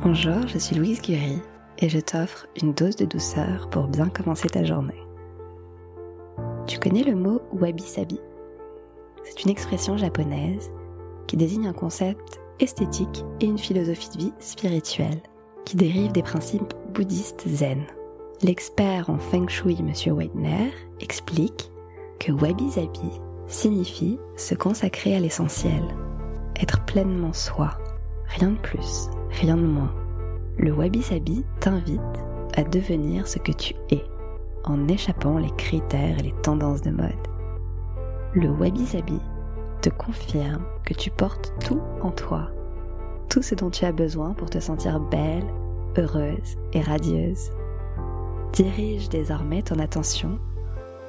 Bonjour, je suis Louise Guéry et je t'offre une dose de douceur pour bien commencer ta journée. Tu connais le mot wabi-sabi? C'est une expression japonaise qui désigne un concept esthétique et une philosophie de vie spirituelle qui dérive des principes bouddhistes zen. L'expert en feng shui M. Weidner explique que wabi-sabi signifie se consacrer à l'essentiel, être pleinement soi, rien de plus rien de moins. Le wabi-sabi t'invite à devenir ce que tu es, en échappant les critères et les tendances de mode. Le wabi-sabi te confirme que tu portes tout en toi, tout ce dont tu as besoin pour te sentir belle, heureuse et radieuse. Dirige désormais ton attention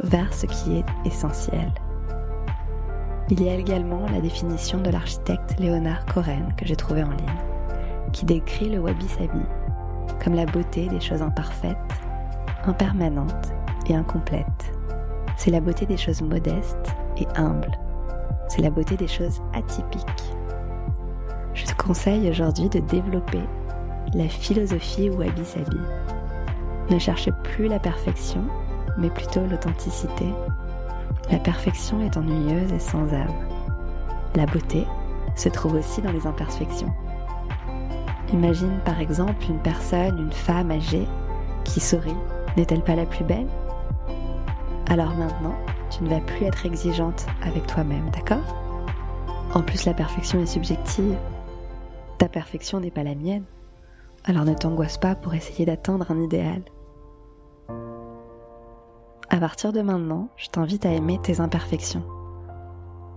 vers ce qui est essentiel. Il y a également la définition de l'architecte Léonard Cohen que j'ai trouvé en ligne qui décrit le wabi-sabi comme la beauté des choses imparfaites, impermanentes et incomplètes. C'est la beauté des choses modestes et humbles. C'est la beauté des choses atypiques. Je te conseille aujourd'hui de développer la philosophie wabi-sabi. Ne cherche plus la perfection, mais plutôt l'authenticité. La perfection est ennuyeuse et sans âme. La beauté se trouve aussi dans les imperfections. Imagine par exemple une personne, une femme âgée, qui sourit. N'est-elle pas la plus belle? Alors maintenant, tu ne vas plus être exigeante avec toi-même, d'accord? En plus, la perfection est subjective. Ta perfection n'est pas la mienne. Alors ne t'angoisse pas pour essayer d'atteindre un idéal. Partir de maintenant, je t'invite à aimer tes imperfections.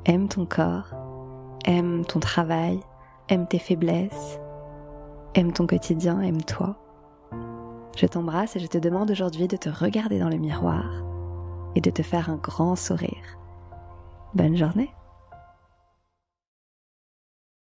Aime ton corps, aime ton travail, aime tes faiblesses, Aime ton quotidien, aime-toi. Je t'embrasse et je te demande aujourd'hui de te regarder dans le miroir et de te faire un grand sourire. Bonne journée